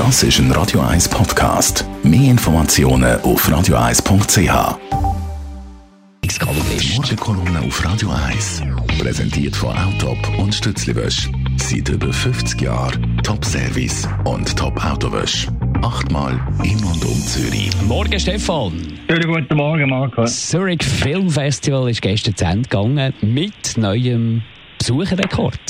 Das ist ein Radio 1 Podcast. Mehr Informationen auf radio1.ch. Morgenkolumne auf Radio 1. Präsentiert von Autop und Stützliwösch. Seit über 50 Jahren Top-Service und Top-Autowösch. Achtmal in und um Zürich. Morgen, Stefan. Schönen guten Morgen, Marco. Zurich Film Festival ist gestern zu Ende gegangen mit neuem Besucherrekord.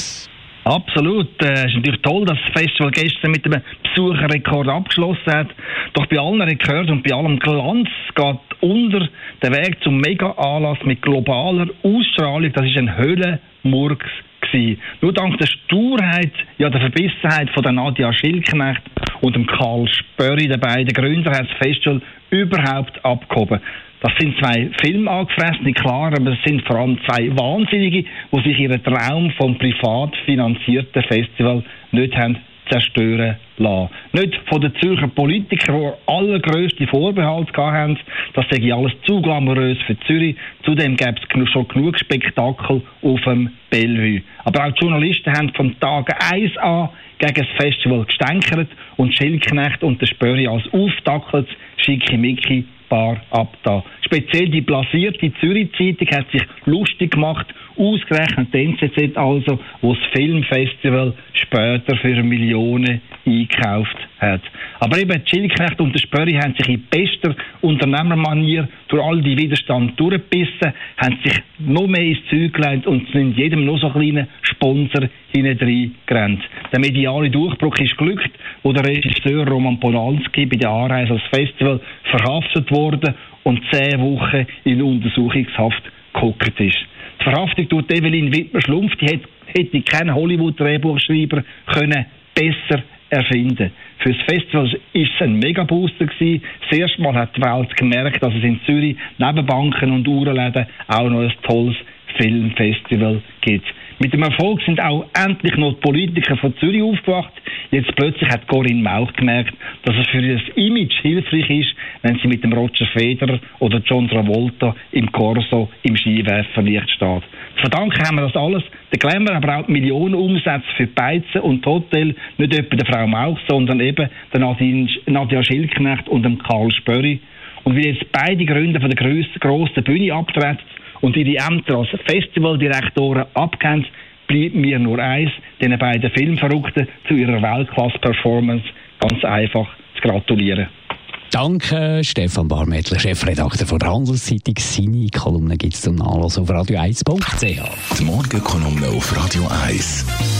Absolut. Äh, Es ist natürlich toll, dass das Festival gestern mit einem Besucherrekord abgeschlossen hat. Doch bei allen Rekorden und bei allem Glanz geht unter der Weg zum Mega-Anlass mit globaler Ausstrahlung. Das ist ein Höhlenmurks gewesen. Nur dank der Sturheit, ja der Verbissenheit von der Nadia Schilknecht und dem Karl Spörri, den beiden Gründer, hat das Festival überhaupt abgehoben. Das sind zwei filmangefressene, klar, aber es sind vor allem zwei Wahnsinnige, die sich ihren Traum vom privat finanzierten Festival nicht haben zerstören lassen. Nicht von den Zürcher Politikern, die allergrößte Vorbehalte haben, das sei alles zu glamourös für Zürich. Zudem gäbe es schon genug Spektakel auf dem Bellevue. Aber auch die Journalisten haben vom Tag 1 an gegen das Festival gestänkert und Schildknecht und der Spöri als aufdackeltes Schickimicki Paar abda. Speziell die blasierte Zürich-Zeitung hat sich lustig gemacht, ausgerechnet die NZZ also, wo das Filmfestival später für Millionen eingekauft hat. Aber eben Schildknecht und der Spöri haben sich in bester Unternehmermanier durch all die Widerstand durchgebissen, haben sich noch mehr ins Zeug gelegt und sind jedem noch so kleinen Sponsor hinein gerannt. Der mediale Durchbruch ist glückt, wo der Regisseur Roman Polanski bei der Anreise als Festival verhaftet wurde und zehn Wochen in Untersuchungshaft gehockt ist. Die Verhaftung durch Evelyn Wittmer-Schlumpf, die hätte, hätte kein Hollywood-Drehbuchschreiber können besser erfinden. Für das Festival ist es ein Megabooster gewesen. Das erste Mal hat die Welt gemerkt, dass es in Zürich neben Banken und Uhrenläden auch noch ein tolles Filmfestival gibt. Mit dem Erfolg sind auch endlich noch die Politiker von Zürich aufgewacht. Jetzt plötzlich hat Corinne Mauch gemerkt, dass es für ihr Image hilfreich ist, wenn sie mit dem Roger Federer oder John Travolta im Corso im Skiwerferlicht steht. Zu verdanken haben wir das alles, der Glamour, aber auch die Millionen Umsätze für Beizen und Hotel, nicht etwa der Frau Mauch, sondern eben der Nadja Schildknecht und dem Karl Spöri. Und weil jetzt beide Gründer von der grossen Bühne abtreten und ihre Ämter als Festivaldirektoren abgeben, bleibt mir nur eins, den beiden Filmverrückten zu ihrer Weltklasse-Performance ganz einfach zu gratulieren. Danke, Stefan Barmettler, Chefredakteur von der Handelszeitung. Seine Kolumne gibt es zum Nachlesen auf radio1.ch. Die Morgenkolumne auf Radio 1.